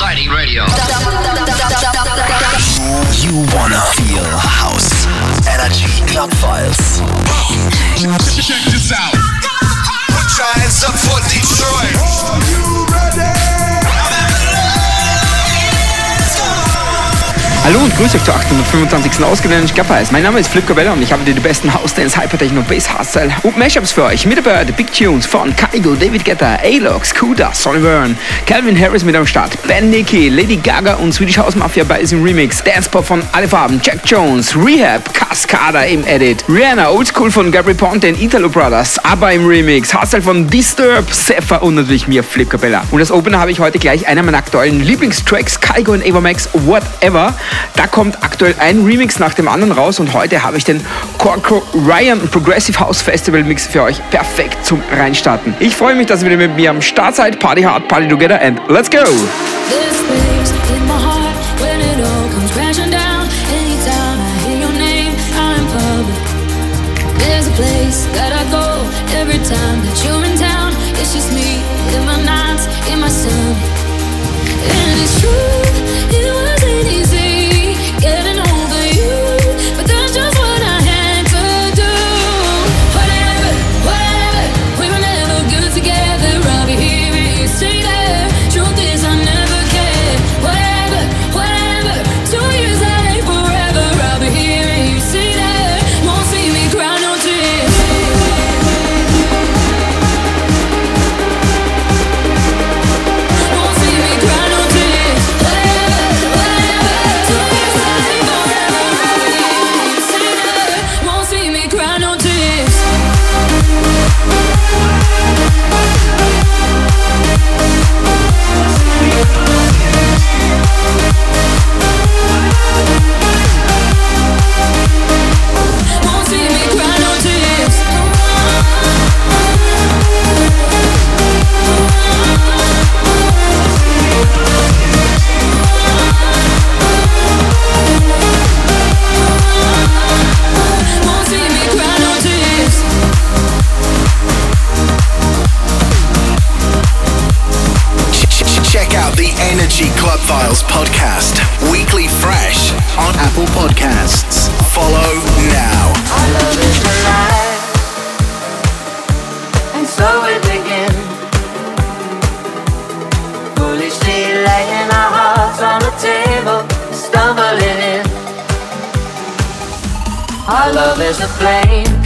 exciting radio. You wanna feel house energy club files. Check this out. Put your hands up for Detroit. Are you ready? Hallo und grüß euch zur 825. Ausgabe des Gappeis. Mein Name ist Flip Cabella und ich habe dir die besten House Dance, Hypertechno, Bass, Hardstyle und Mashups für euch. Mit dabei die Big Tunes von Kaigo, David Guetta, Alox, Kuda, Sonny Byrne, Calvin Harris mit am Start, Ben Nicky, Lady Gaga und Swedish House Mafia bei diesem Remix, Dancepop von Alle Farben, Jack Jones, Rehab, Cascada im Edit, Rihanna, Oldschool von Gabri Ponte und Italo Brothers, ABBA im Remix, Hardstyle von Disturb, Zephyr und natürlich mir, Flip Cabella. Und als Opener habe ich heute gleich einer meiner aktuellen Lieblingstracks, Kaigo und Ava Max, Whatever. Da kommt aktuell ein Remix nach dem anderen raus und heute habe ich den Corco Ryan Progressive House Festival Mix für euch perfekt zum Reinstarten. Ich freue mich, dass ihr wieder mit mir am Start seid. Party hard, party together and let's go! There's every time that you're in town. It's just me Energy Club Files podcast, weekly fresh on Apple Podcasts. Follow now. Our love is alive, and so we begin. Foolishly laying our hearts on the table, stumbling in. Our love is a flame,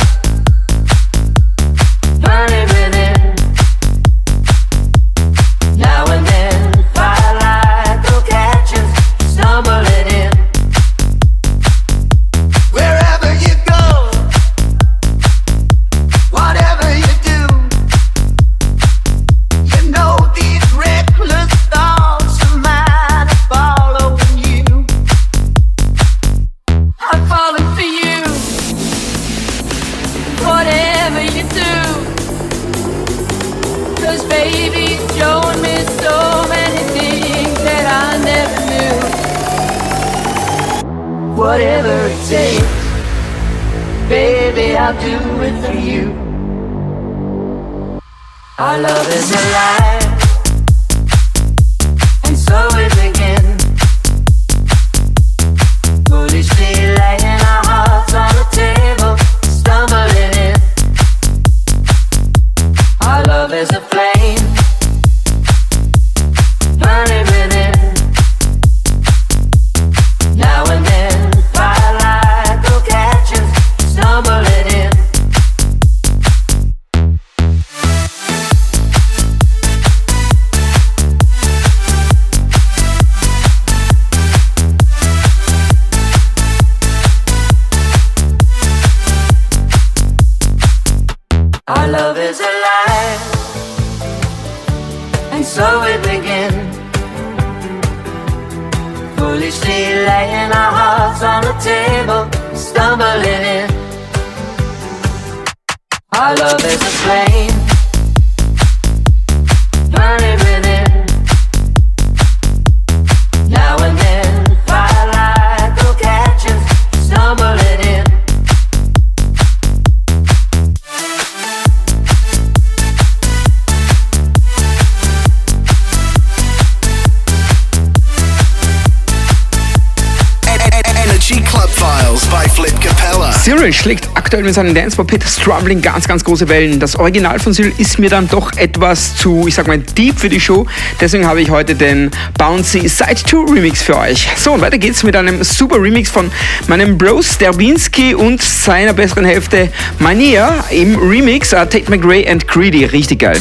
aktuell mit seinem Dance Pit Strumbling ganz, ganz große Wellen. Das Original von Cyril ist mir dann doch etwas zu, ich sag mal, deep für die Show. Deswegen habe ich heute den Bouncy Side 2 Remix für euch. So, und weiter geht's mit einem super Remix von meinem Bro Sterbinski und seiner besseren Hälfte Mania im Remix uh, Tate McRae and Greedy. Richtig geil.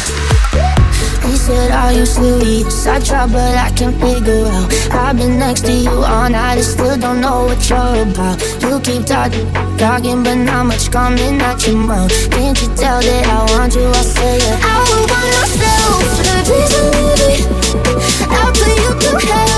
He said, Are you serious? I try, but I can't figure out. I've been next to you all night, I still don't know what you're about. You keep talking, talking, but not much coming out your mouth. Can't you tell that I want you? I say it. I want myself for the reason. I'll put you through hell,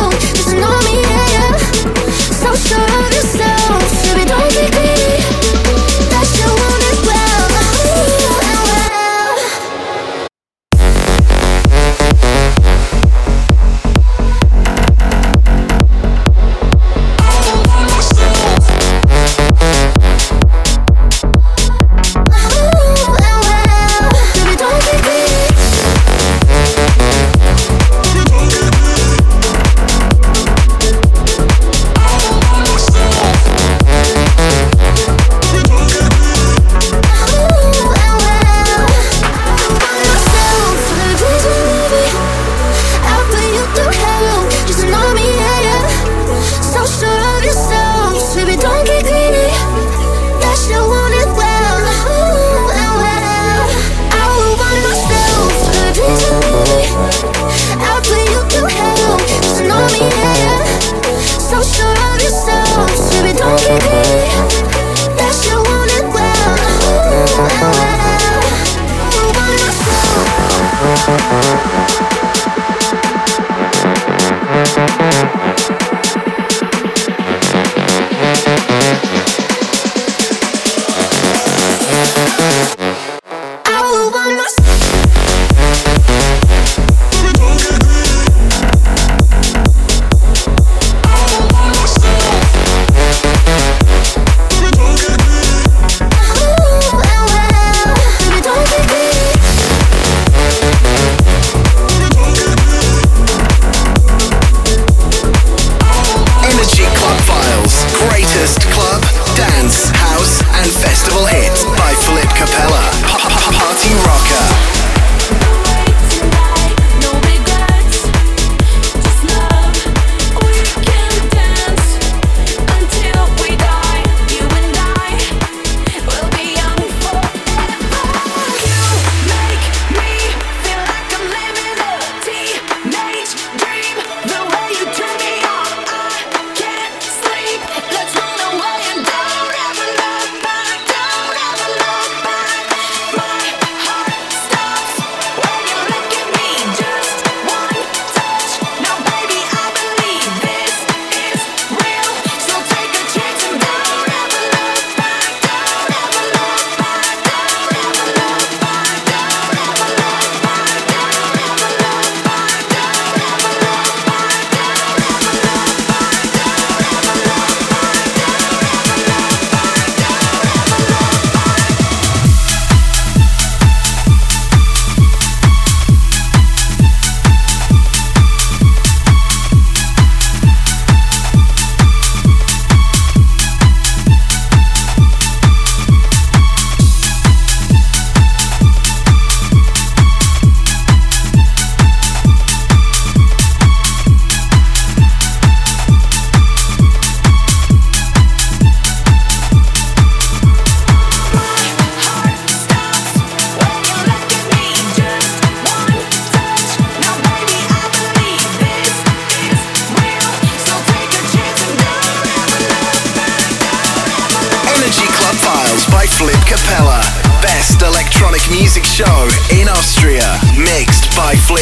music show in Austria.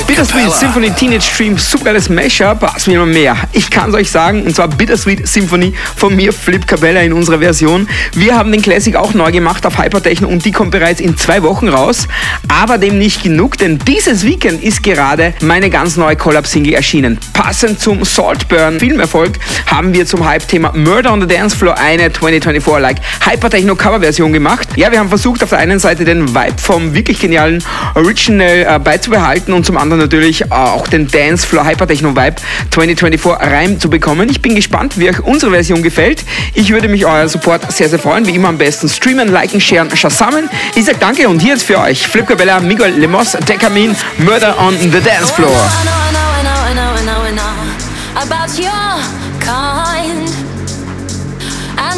Bittersweet Capella. Symphony Teenage Dream, supergeiles Mashup, was mir immer mehr. Ich kann es euch sagen, und zwar Bittersweet Symphony von mir, Flip Cabella in unserer Version. Wir haben den Classic auch neu gemacht auf Hypertechno und die kommt bereits in zwei Wochen raus. Aber dem nicht genug, denn dieses Weekend ist gerade meine ganz neue Collab-Single erschienen. Passend zum Saltburn Filmerfolg haben wir zum Hype-Thema Murder on the Dance Floor eine 2024-like Hypertechno-Cover-Version gemacht. Ja, wir haben versucht, auf der einen Seite den Vibe vom wirklich genialen Original äh, beizubehalten und zum anderen natürlich äh, auch den Dance Floor Hypertechno Vibe 2024 rein zu bekommen. Ich bin gespannt, wie euch unsere Version gefällt. Ich würde mich euer Support sehr, sehr freuen. Wie immer am besten streamen, liken, sharen, schassammen. Ich sage danke und hier ist für euch Flip Cabella, Miguel Lemos, Dekamin, Murder on the Dancefloor.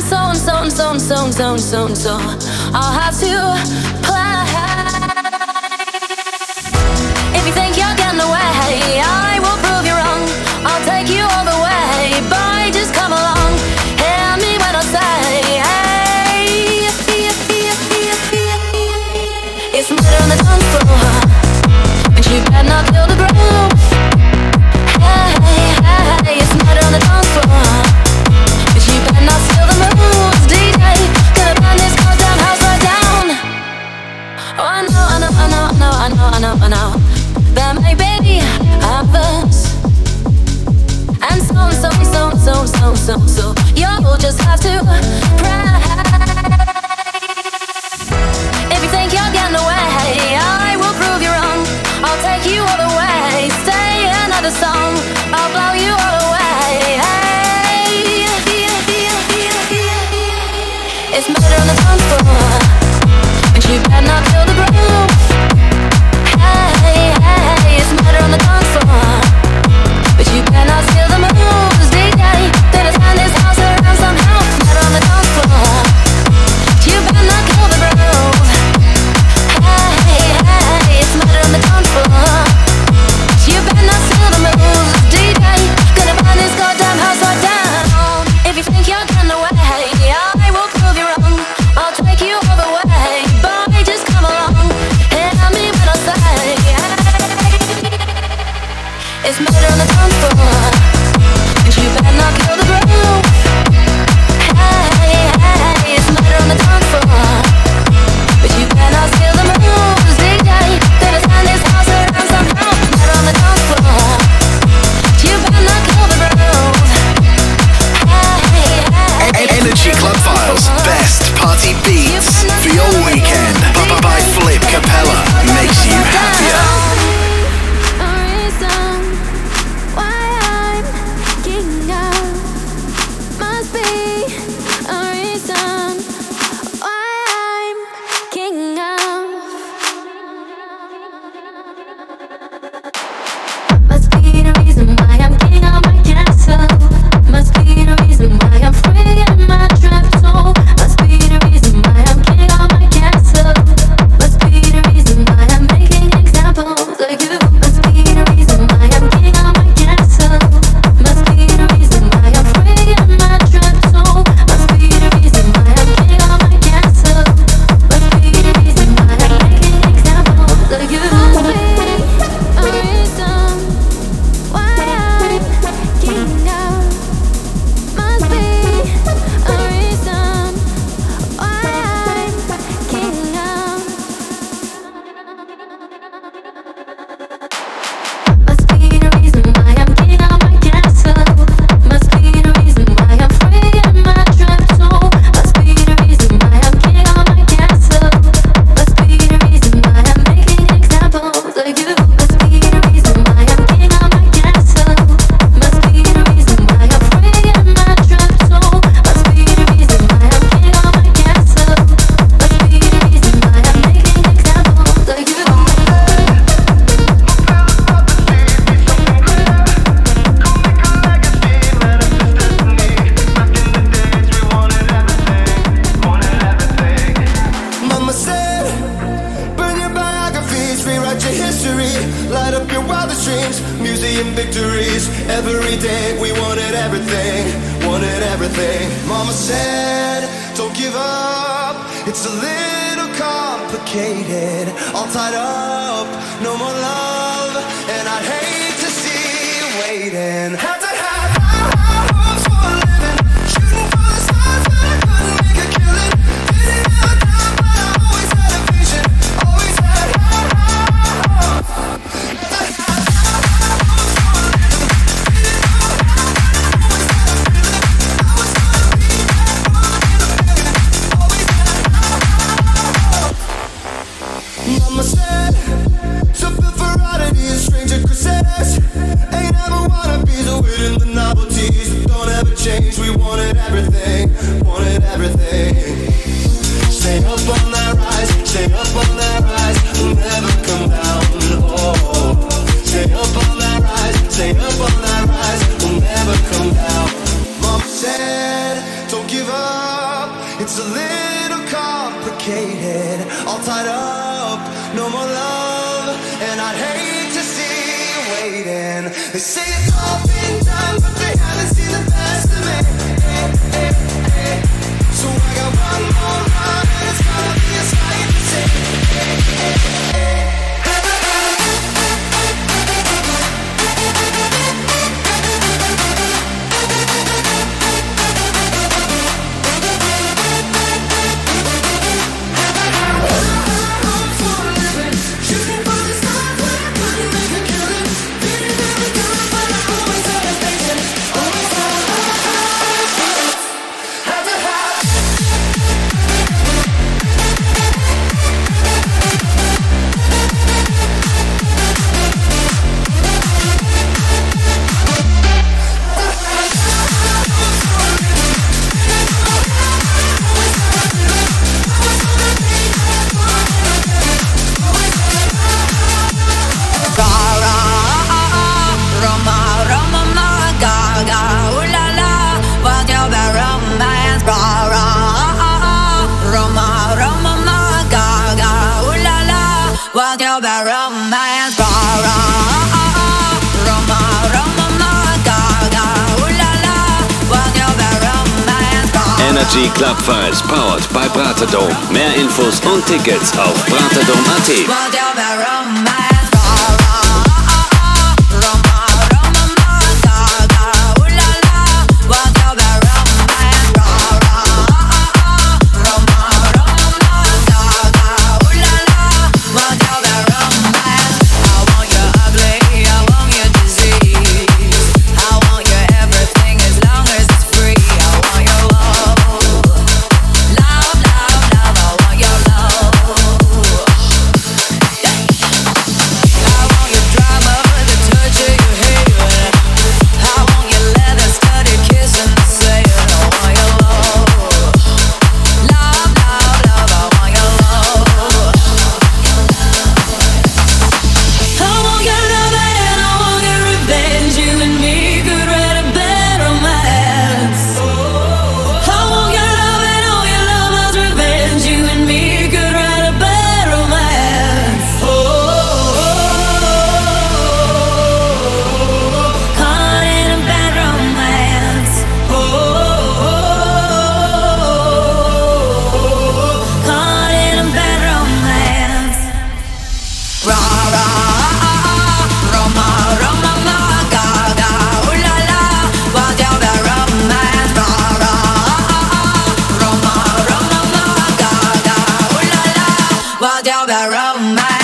so and so and so and so and so and so. I'll have to play. I know, I've lost, and so so so so so so so you'll just have to pray If you think you're getting away I will prove you wrong. I'll take you all the way. Another song. I'll blow you all away. It's murder on the dance floor. And you better not all tied up. Energy Club Files powered by Bratadome. Mehr Infos und Tickets auf bratadome.at. down that road, my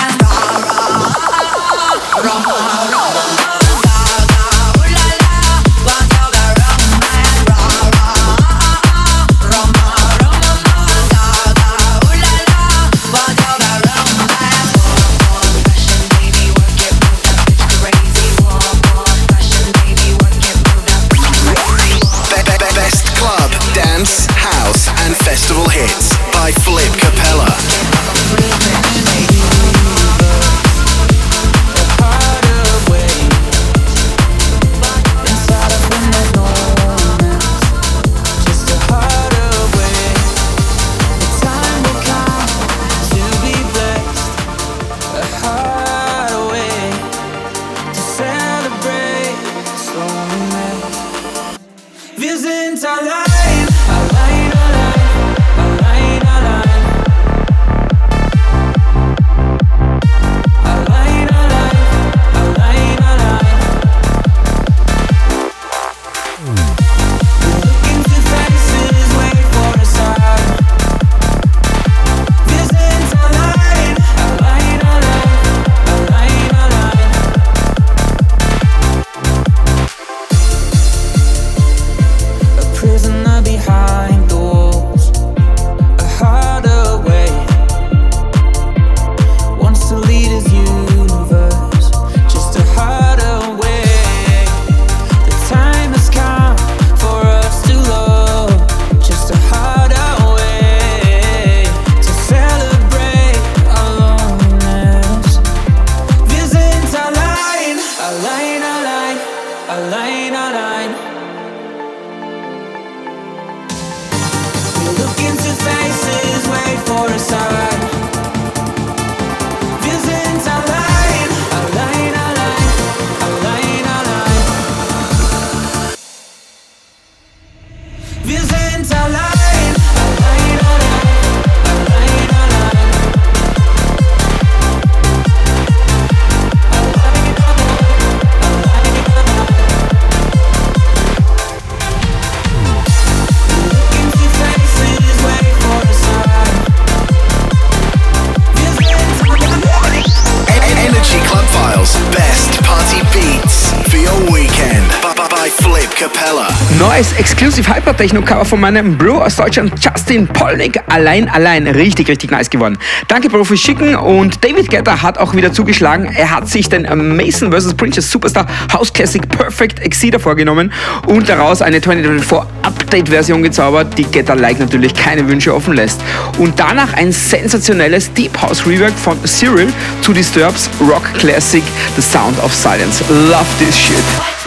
Exclusive Hyper Techno Cover von meinem Bro aus Deutschland, Justin Polnick. Allein, allein. Richtig, richtig nice geworden. Danke, Bro, fürs Schicken. Und David Guetta hat auch wieder zugeschlagen. Er hat sich den Mason vs. Princess Superstar House Classic Perfect Exceeder vorgenommen und daraus eine 2024 Update-Version gezaubert, die Guetta-like natürlich keine Wünsche offen lässt. Und danach ein sensationelles Deep House Rework von Cyril zu Disturbs Rock Classic The Sound of Silence. Love this shit.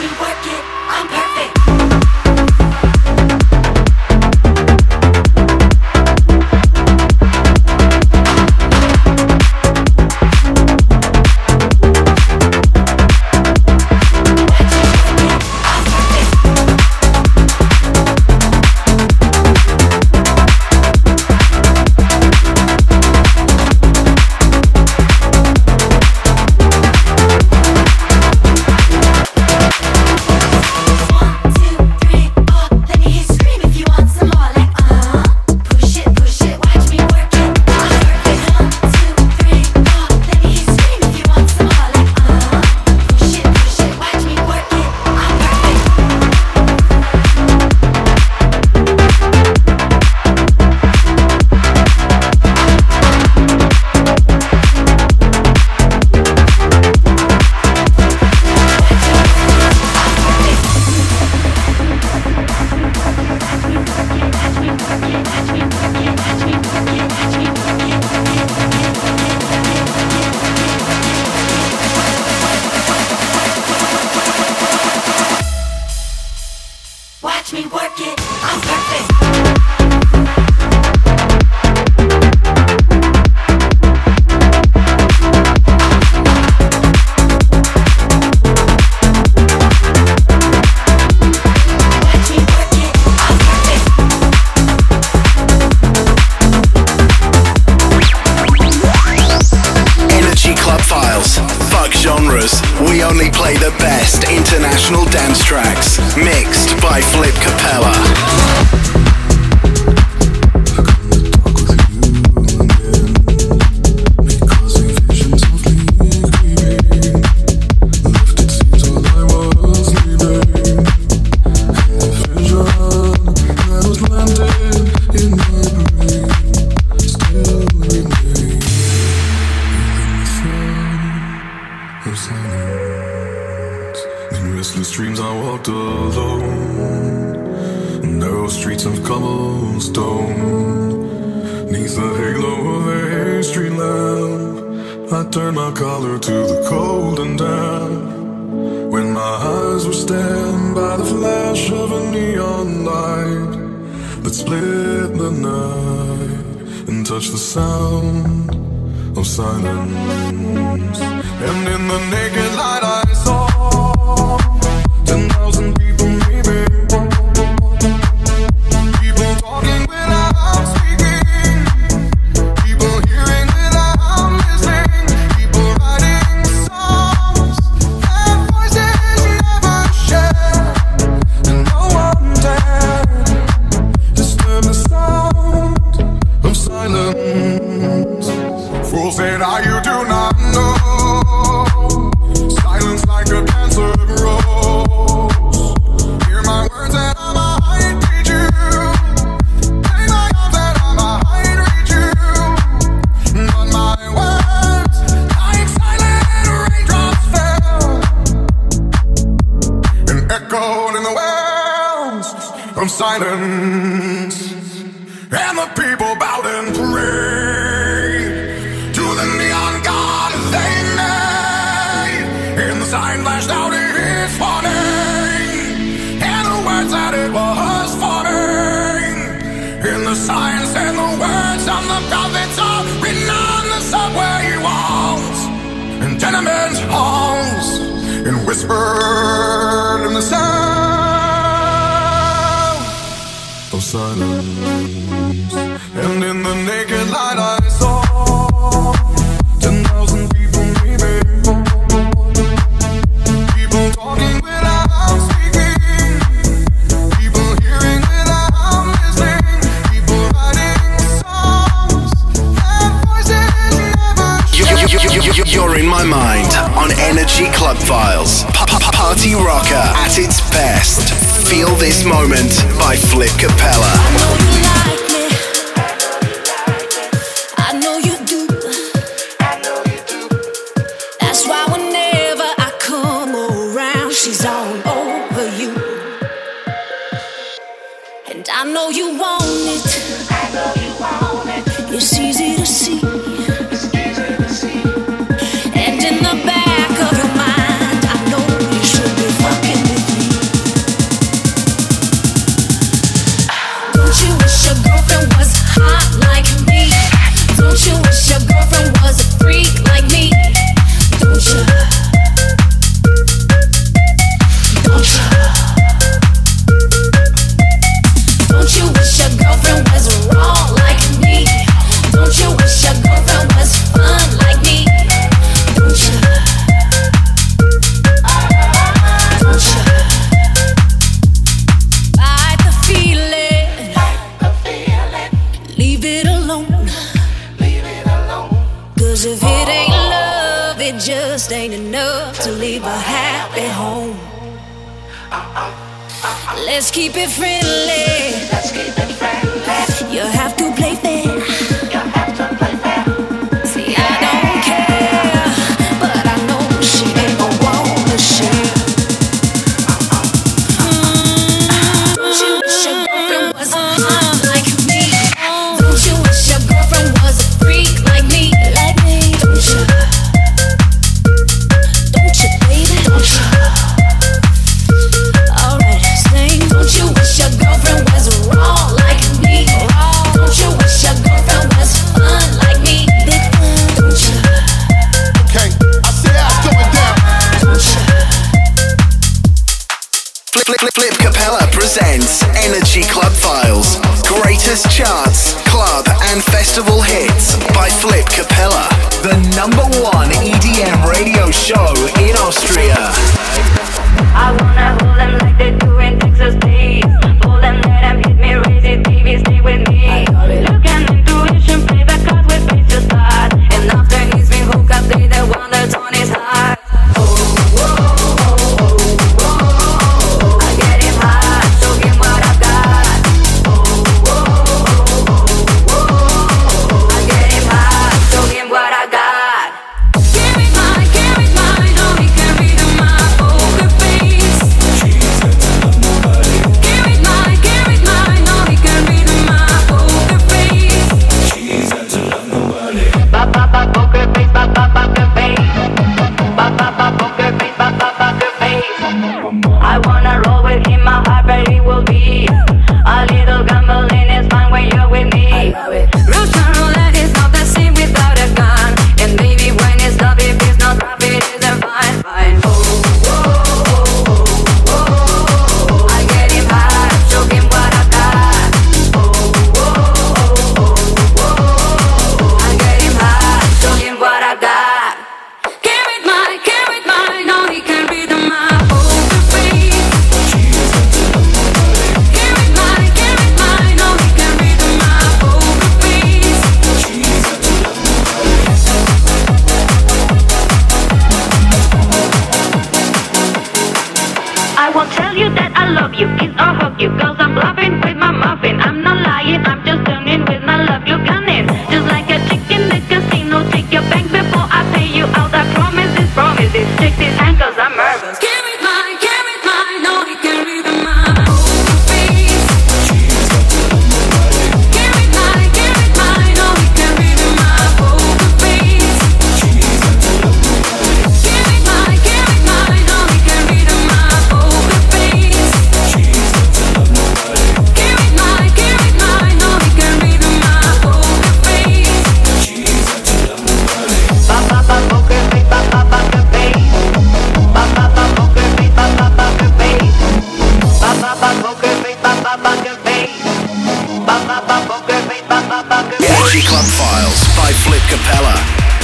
I Flip.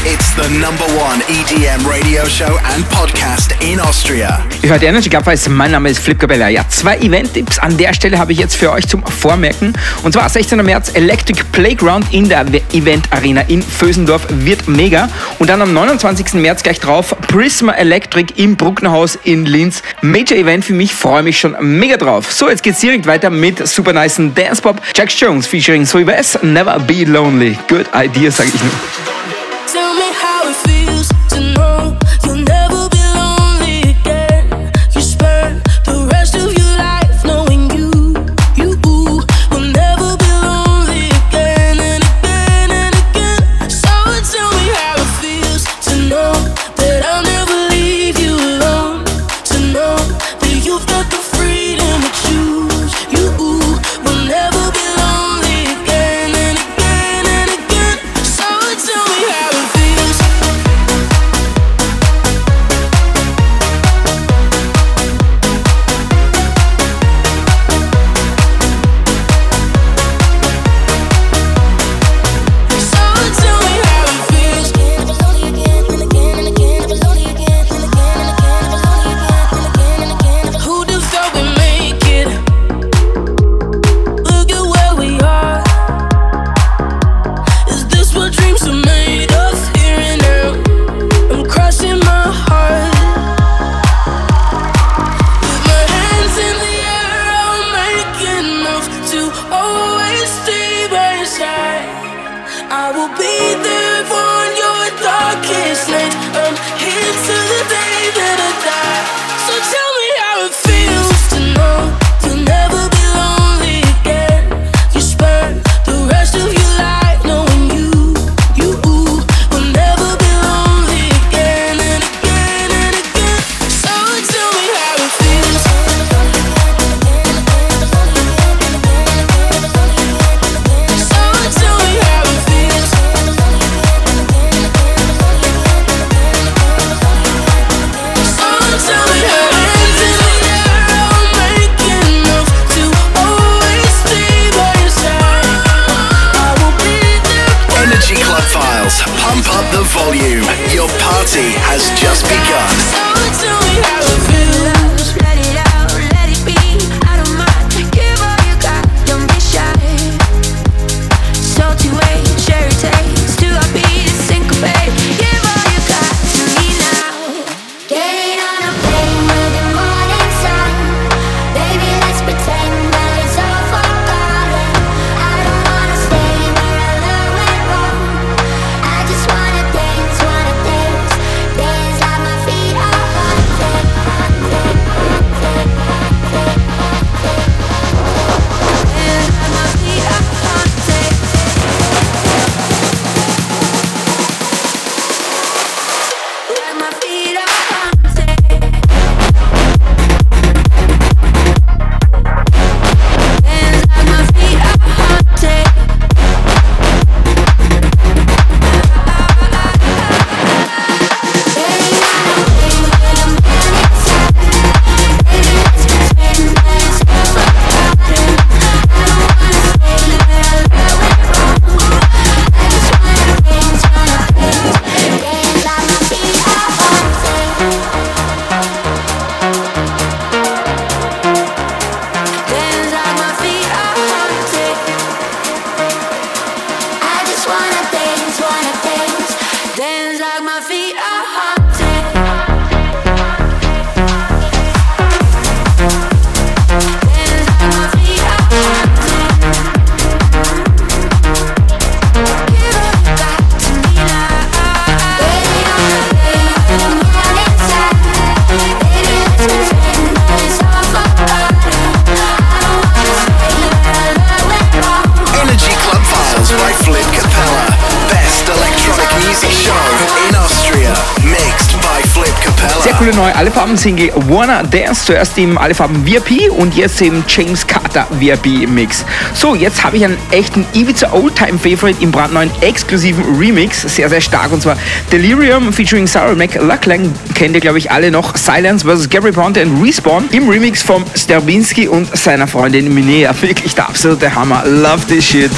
It's the number one EDM radio show and podcast in Austria. Ich heute Energy Cup weiß, mein Name ist Flip Cabella. Ja, zwei Event-Tipps an der Stelle habe ich jetzt für euch zum Vormerken. Und zwar 16. März Electric Playground in der Event Arena in Vösendorf wird mega. Und dann am 29. März gleich drauf Prisma Electric im Brucknerhaus in Linz. Major Event für mich, freue mich schon mega drauf. So, jetzt geht's direkt weiter mit super nice Dance Pop. Jack Jones featuring Sweet S. Never Be Lonely. Good idea, sage ich nur. Tell me how it feels to know you'll never. Single Wanna Dance, zuerst im Alefarben VIP und jetzt im James Carter VIP Mix. So, jetzt habe ich einen echten Ibiza Oldtime Favorite im brandneuen exklusiven Remix, sehr, sehr stark und zwar Delirium featuring Sarah McLachlan, kennt ihr glaube ich alle noch, Silence vs. Gary Ponte and Respawn im Remix von Sterbinski und seiner Freundin Minea. Wirklich der absolute Hammer, love this shit.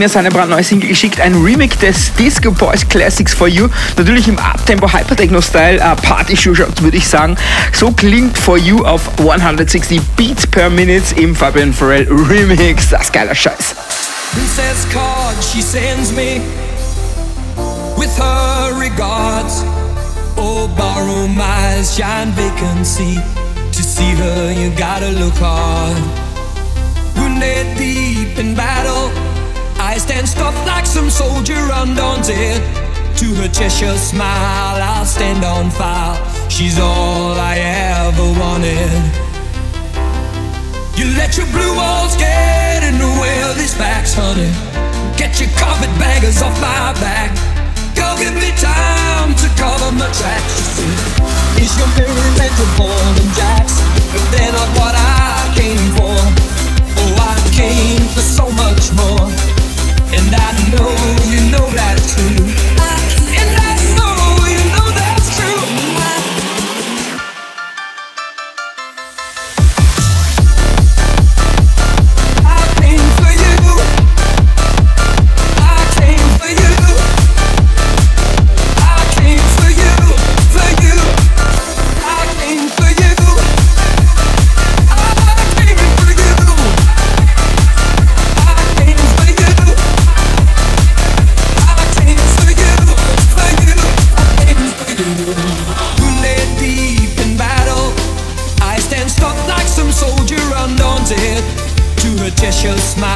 Mir seine brandneue Single geschickt, ein Remix des Disco Boys Classics for You. Natürlich im Uptempo Hypertechno-Style, uh, Party Shootout würde ich sagen. So klingt For You auf 160 Beats per Minute im Fabian Burrell Remix. Das ist geiler Scheiß. Princess card she sends me with her regards. Oh, borrow my shine vacancy. To see her, you gotta look hard. Wounded deep in battle, I stand stuffed like some soldier undaunted. To her Cheshire smile, I'll stand on fire. She's all I ever wanted. You let your blue walls get in the way of these facts, honey. Get your carpet carpetbaggers off my back. Go give me time to cover my tracks. Is your mirror meant to ball and jacks? But they're not what I came for. Oh, I came for so much more. And I know you know that's true. show smile.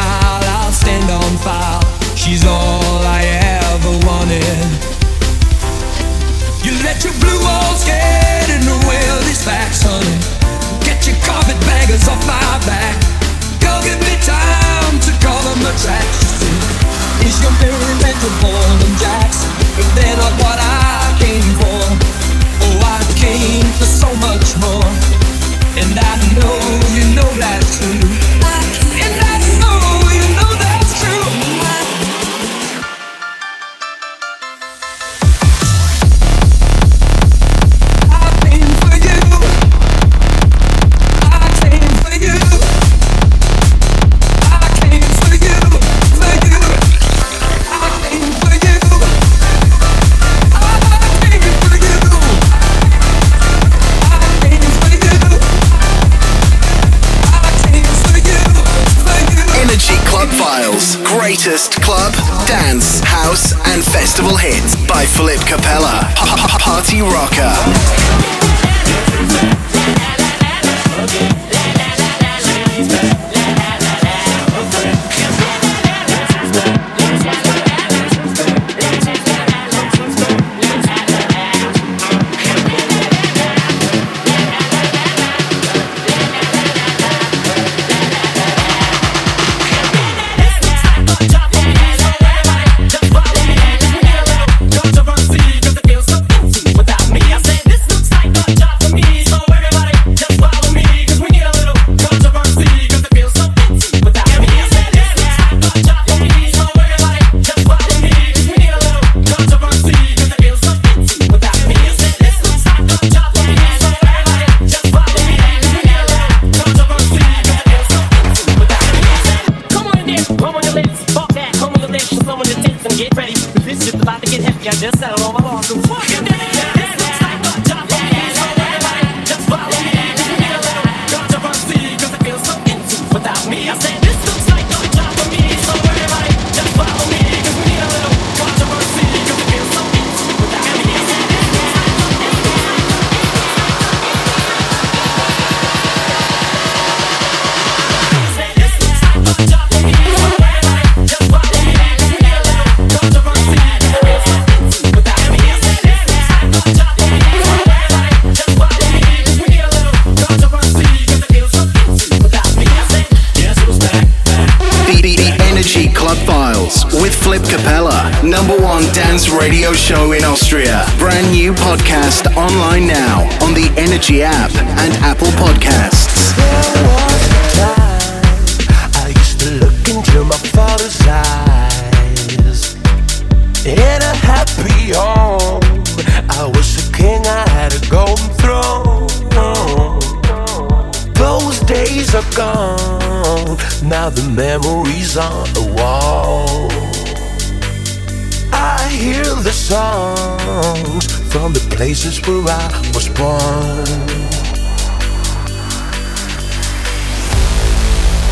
where I was born.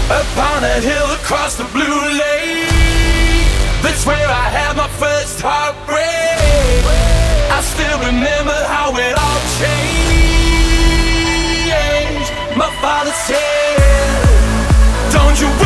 Upon a hill across the blue lake, that's where I had my first heartbreak. I still remember how it all changed. My father said, Don't you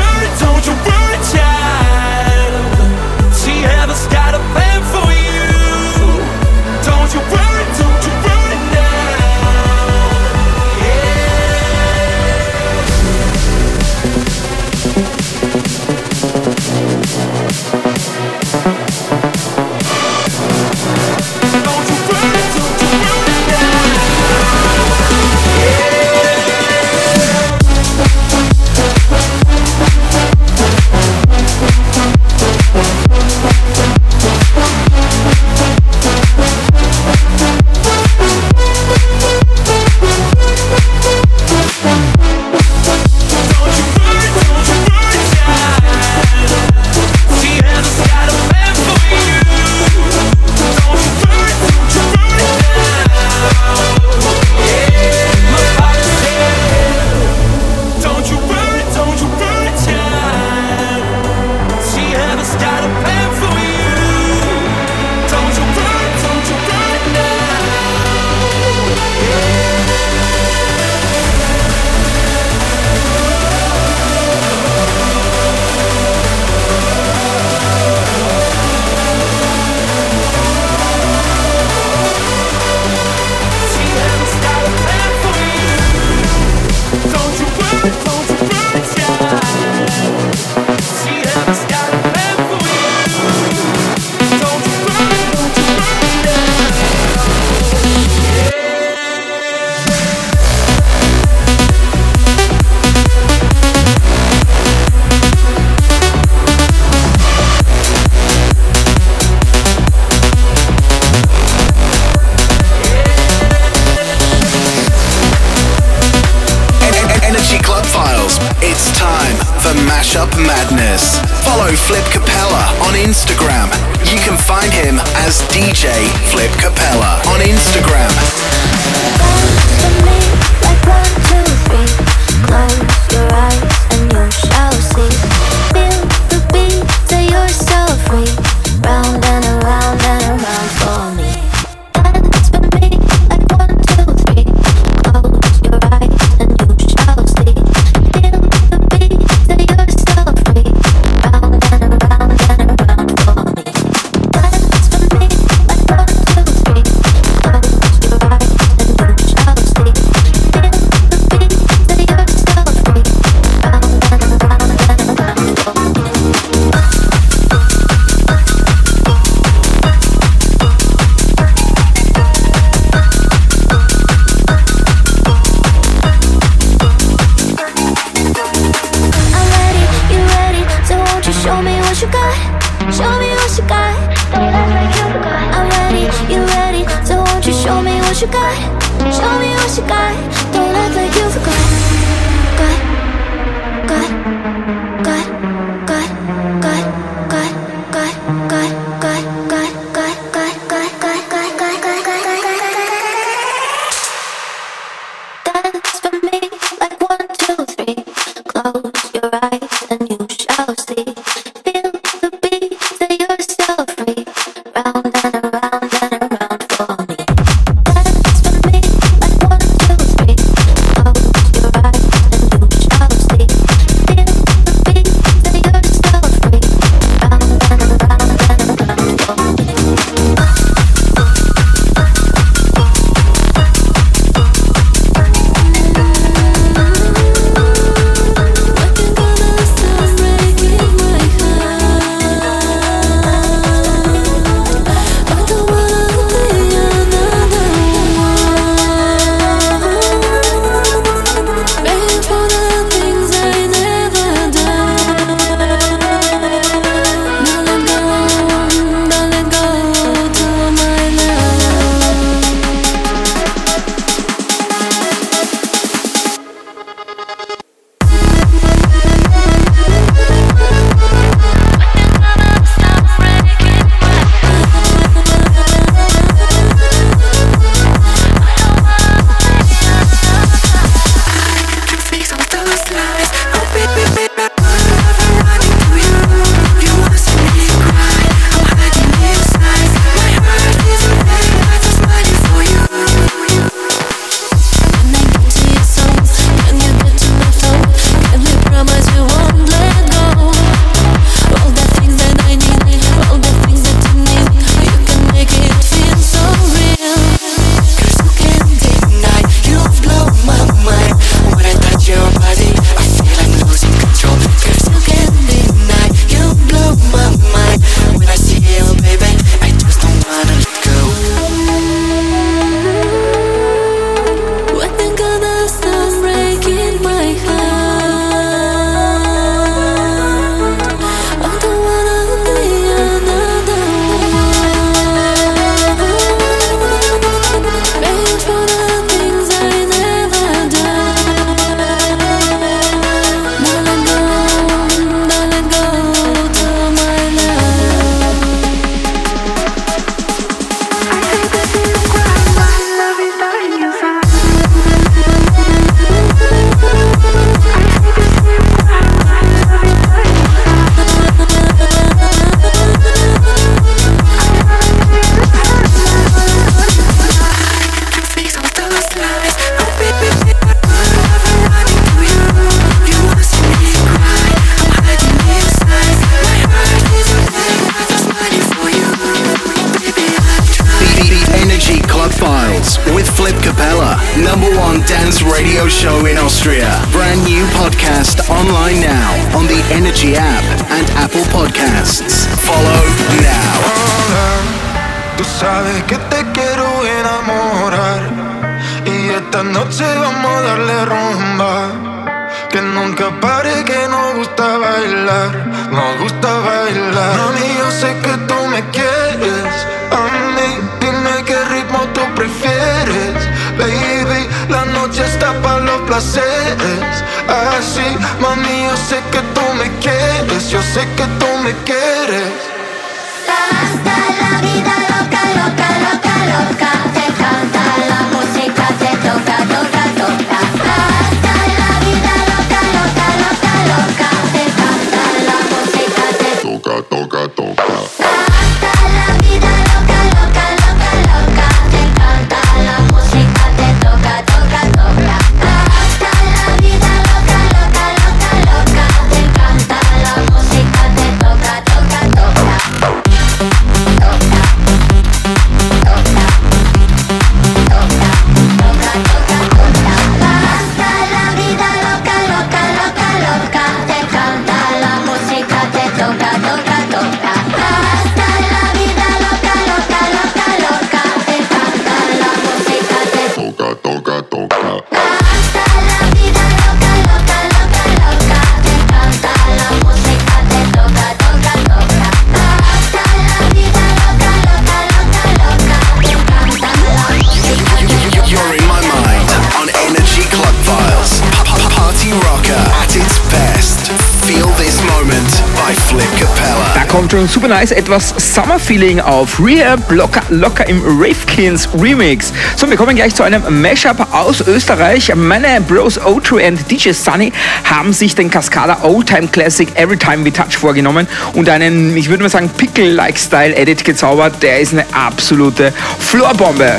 Heiß etwas Summer-Feeling auf. Rehab locker, locker im Ravekins Remix. So, wir kommen gleich zu einem Mashup aus Österreich. Meine Bros O2 und DJ Sunny haben sich den Cascada Oldtime Classic Every Time We Touch vorgenommen und einen, ich würde mal sagen, Pickle-like Style-Edit gezaubert. Der ist eine absolute Floorbombe.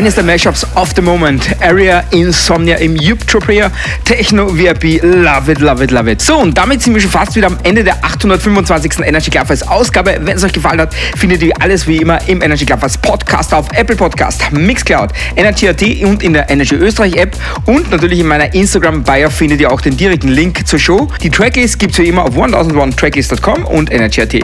Eines der Mashups of the moment. Area Insomnia im Utopia Techno VIP. Love it, love it, love it. So, und damit sind wir schon fast wieder am Ende der 825. Energy Clubbers Ausgabe. Wenn es euch gefallen hat, findet ihr alles wie immer im Energy Clubbers Podcast auf Apple Podcast, Mixcloud, Energy.at und in der Energy Österreich App. Und natürlich in meiner Instagram-Bio findet ihr auch den direkten Link zur Show. Die Tracklist gibt es wie immer auf 1001tracklist.com und Energy.at.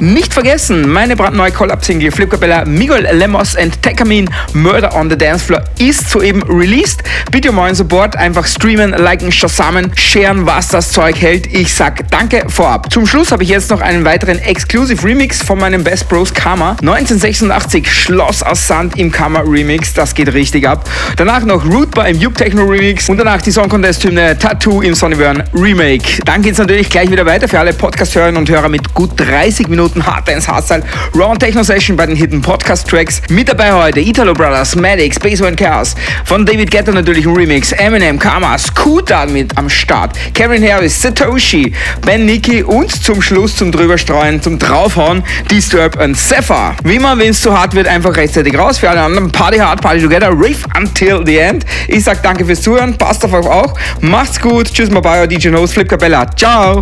Nicht vergessen, meine brandneue Collab-Single Flip Capella, Miguel Lemos and Tekamin Murder on the Dance Floor ist soeben released. Bitte um euren Support, einfach streamen, liken, shazamen, sharen, was das Zeug hält. Ich sag danke vorab. Zum Schluss habe ich jetzt noch einen weiteren Exclusive Remix von meinem Best Bros Karma. 1986 Schloss aus Sand im Karma Remix, das geht richtig ab. Danach noch Rootbar im Yup Techno Remix und danach die Song Contest Hymne Tattoo im Sonnyburn Remake. Dann geht's natürlich gleich wieder weiter für alle Podcast-Hörerinnen und Hörer mit gut 30 Minuten Hard Dance Hardstyle Raw Techno Session bei den Hidden Podcast Tracks. Mit dabei heute Italo Brothers, Maddox, Space One Chaos. Von David Guetta natürlich ein Remix. Eminem, Karma, Scooter mit am Start. Kevin Harris, Satoshi, Ben Nicky und zum Schluss zum drüberstreuen, zum draufhauen, Disturb und Zephyr. Wie immer, wenn es zu hart wird, einfach rechtzeitig raus. Für alle anderen Party hard, Party together, rave until the end. Ich sag danke fürs Zuhören, passt auf euch auch. Macht's gut. Tschüss, mal bei DJ Nose, Flip Capella. Ciao.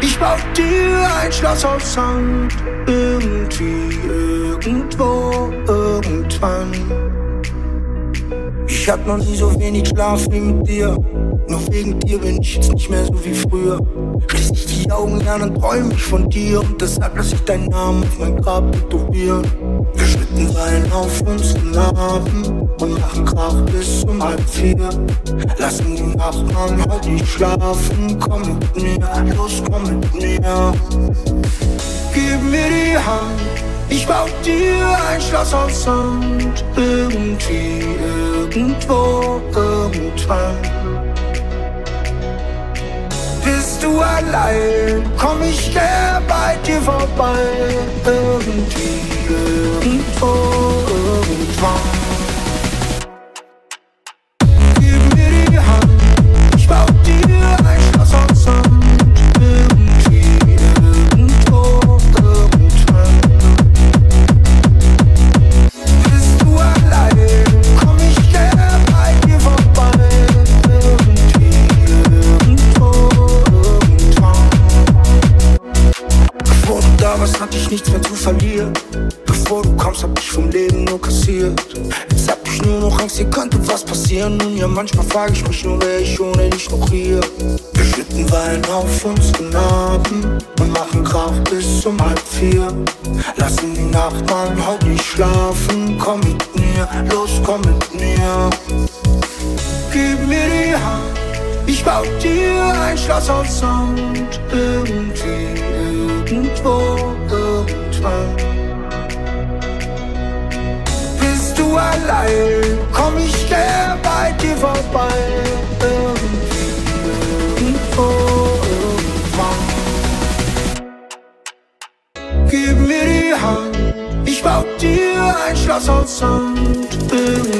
Ich bau dir ein Schloss aus Sand. Irgendwie, irgendwann. Ich hab noch nie so wenig Schlaf wie mit dir. Nur wegen dir bin ich jetzt nicht mehr so wie früher. Schließ ich die Augen an und träum ich von dir. Und deshalb lass ich deinen Namen auf mein Grab tätowieren. Wir schlitten Seilen auf unseren Namen und machen Krach bis um halb vier. Lassen die Nachbarn heute nicht schlafen. Komm mit mir, los, komm mit mir. Gib mir die Hand, ich bau dir ein Schloss aus Sand. Irgendwie, irgendwo, irgendwann. Bist du allein, komm ich gern bei dir vorbei. Irgendwie, irgendwo, irgendwann. Manchmal frage ich mich nur, wer ich ohne dich noch hier. Wir schütten Wein auf unsere Narben und machen Krach bis um halb vier. Lassen die Nachbarn heute nicht schlafen. Komm mit mir, los, komm mit mir. Gib mir die Hand, ich bau dir ein Schloss aus Sand. Irgendwie, irgendwo, irgendwann. Allein, komm ich gern bei dir vorbei. Irgendwie, irgendwo, irgendwann. Gib mir die Hand, ich bau dir ein Schloss aus Sand. Irgendwie,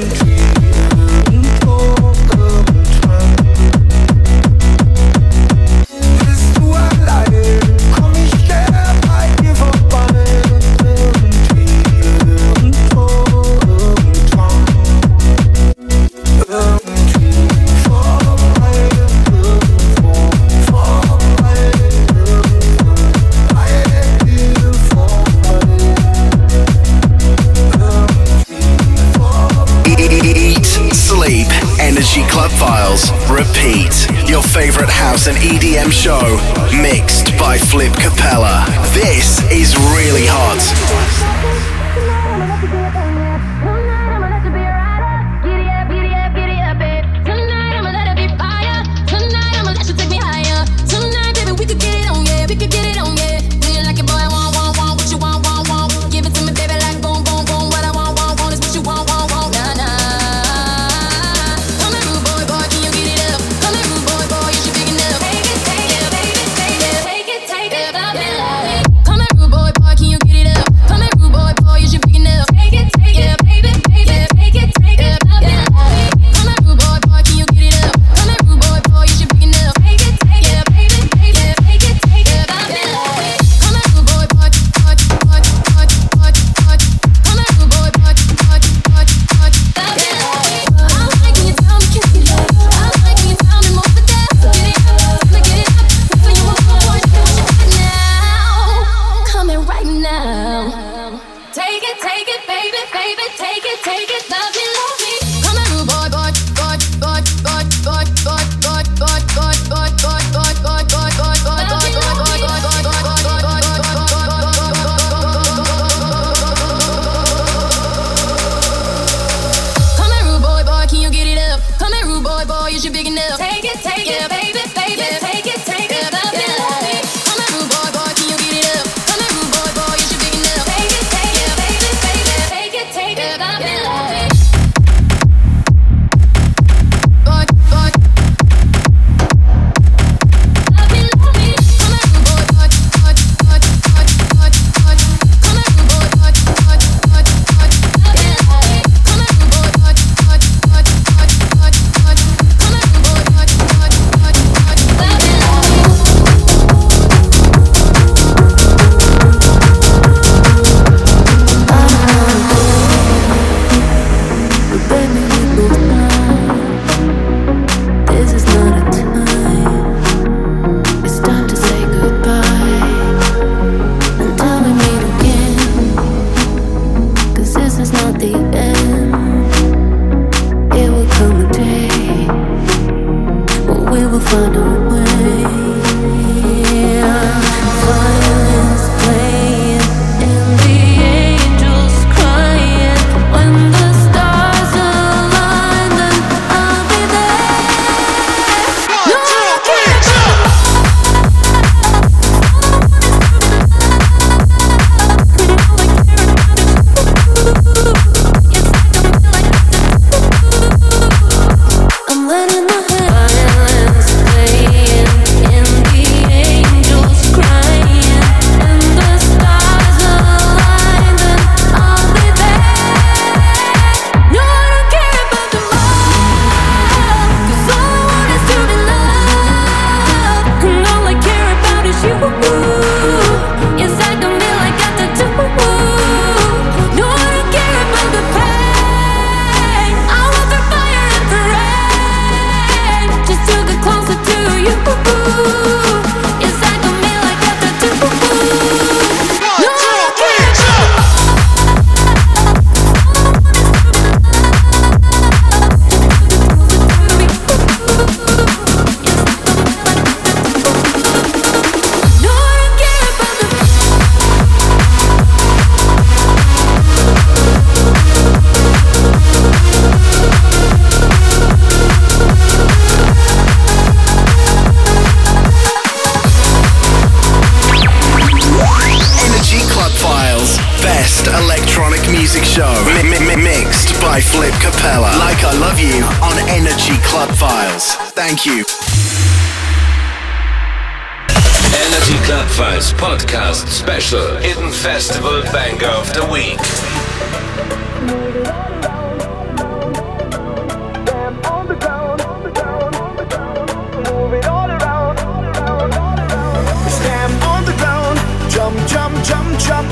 take it, take it.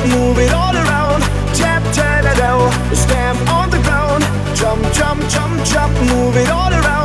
move it all around. Tap, tap, down, stamp on the ground. Jump, jump, jump, jump, move it all around.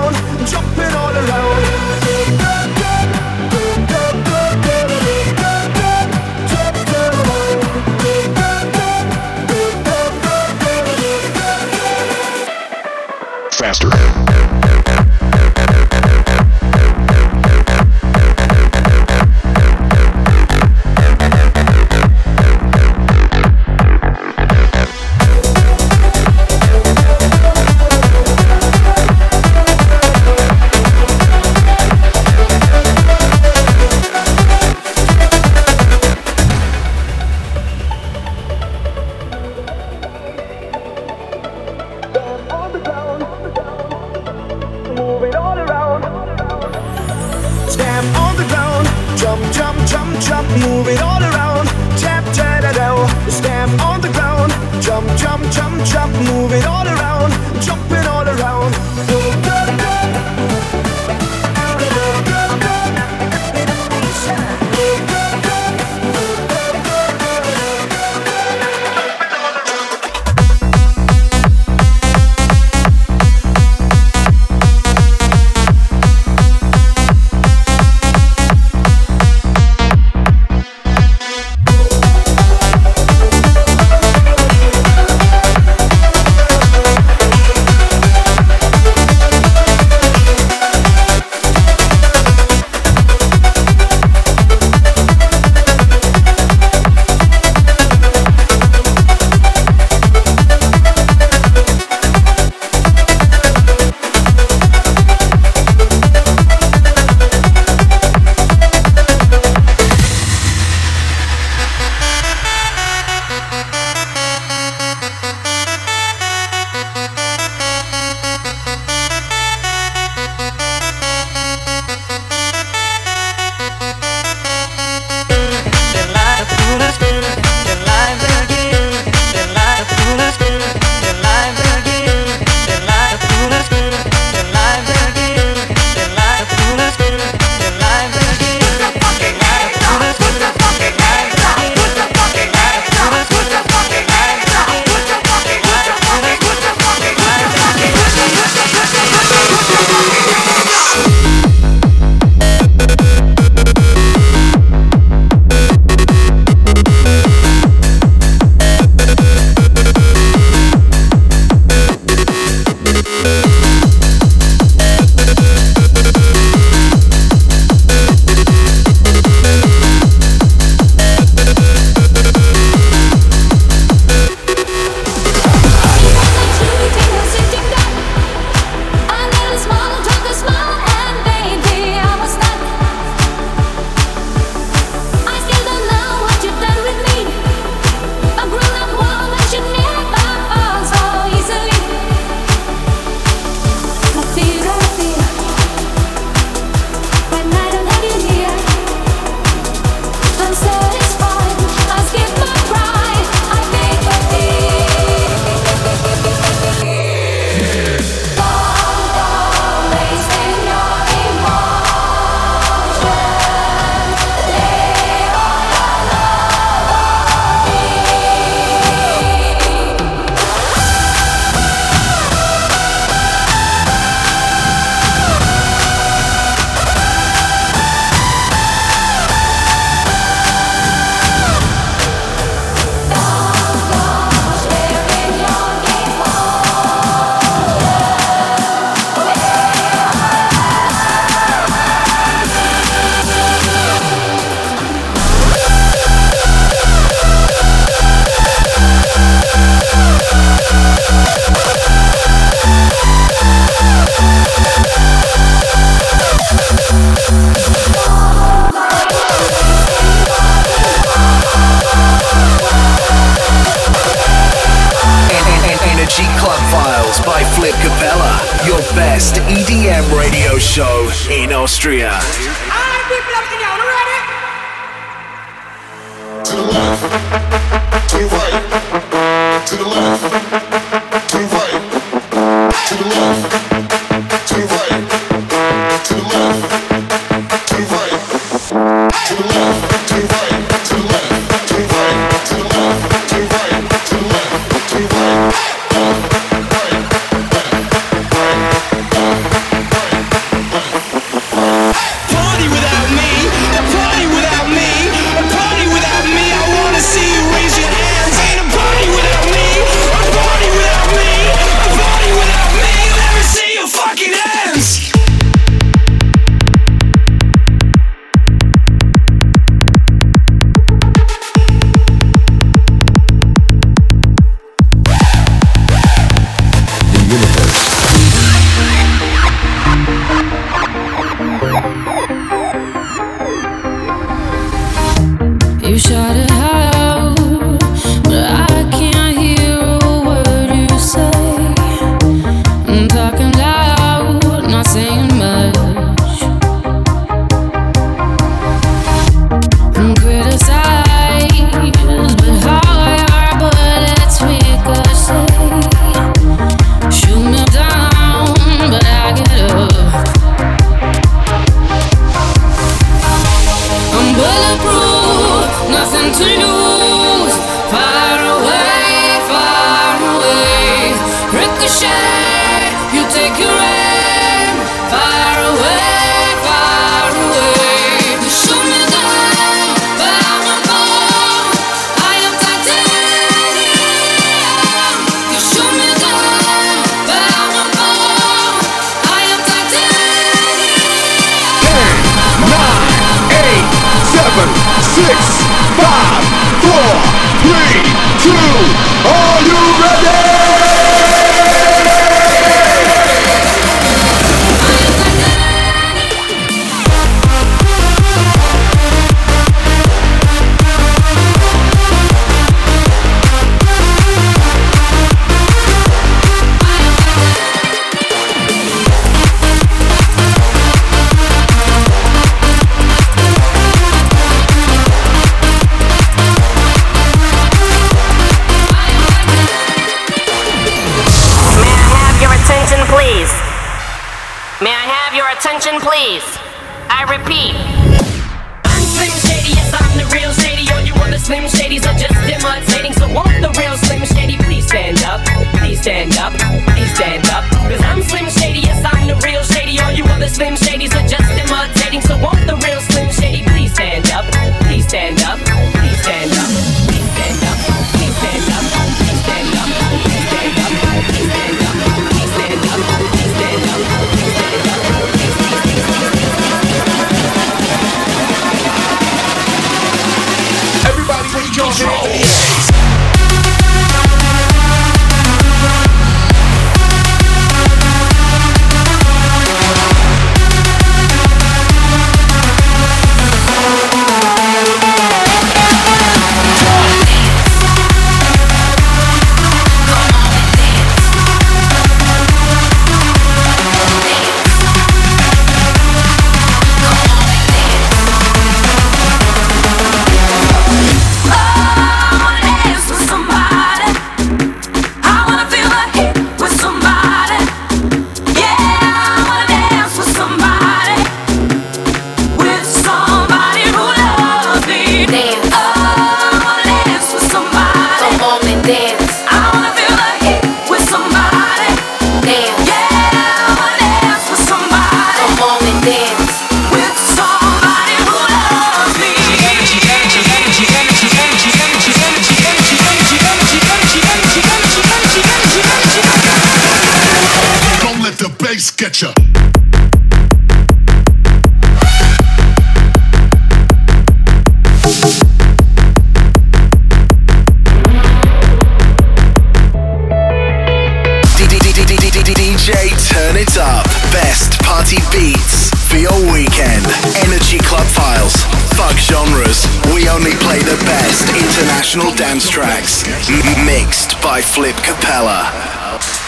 Flip Capella.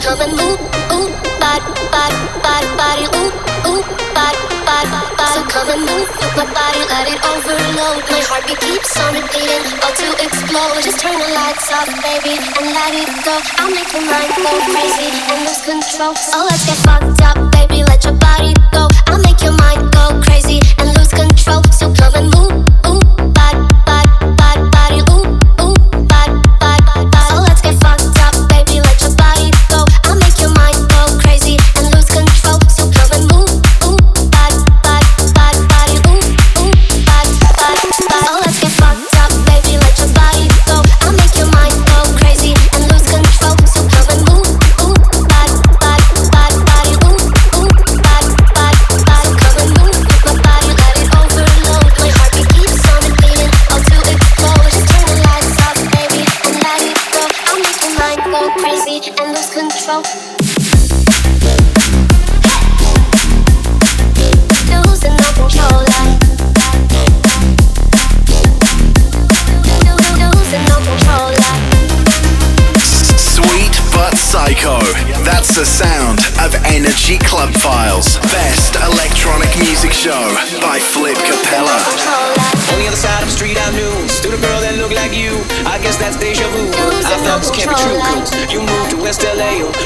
come and move my body, let it overload. My heartbeat keeps on repeating, about to explode. Just turn the lights off, baby, and let it go. I'll make your mind go crazy and lose control. Oh, let's get fucked up, baby, let your body go. I'll make your mind go crazy.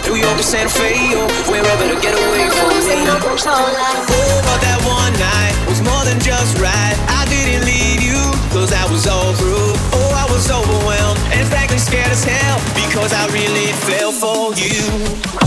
New York to Santa Fe, yo. Wherever to get away from me. Oh, but that one night was more than just right. I didn't leave you, cause I was all through. Oh, I was overwhelmed and frankly scared as hell because I really fell for you.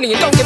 money and don't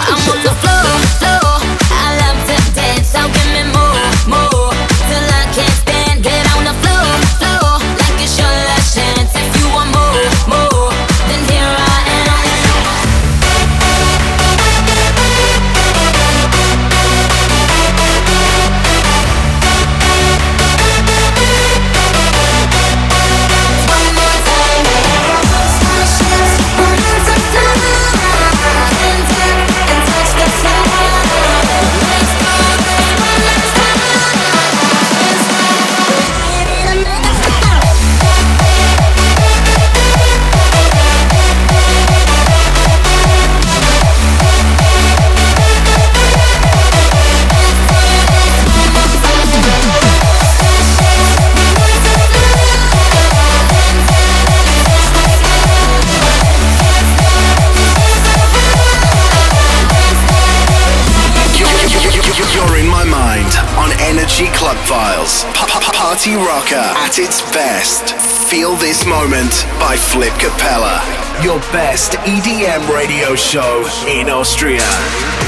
at its best. Feel this moment by Flip Capella, your best EDM radio show in Austria.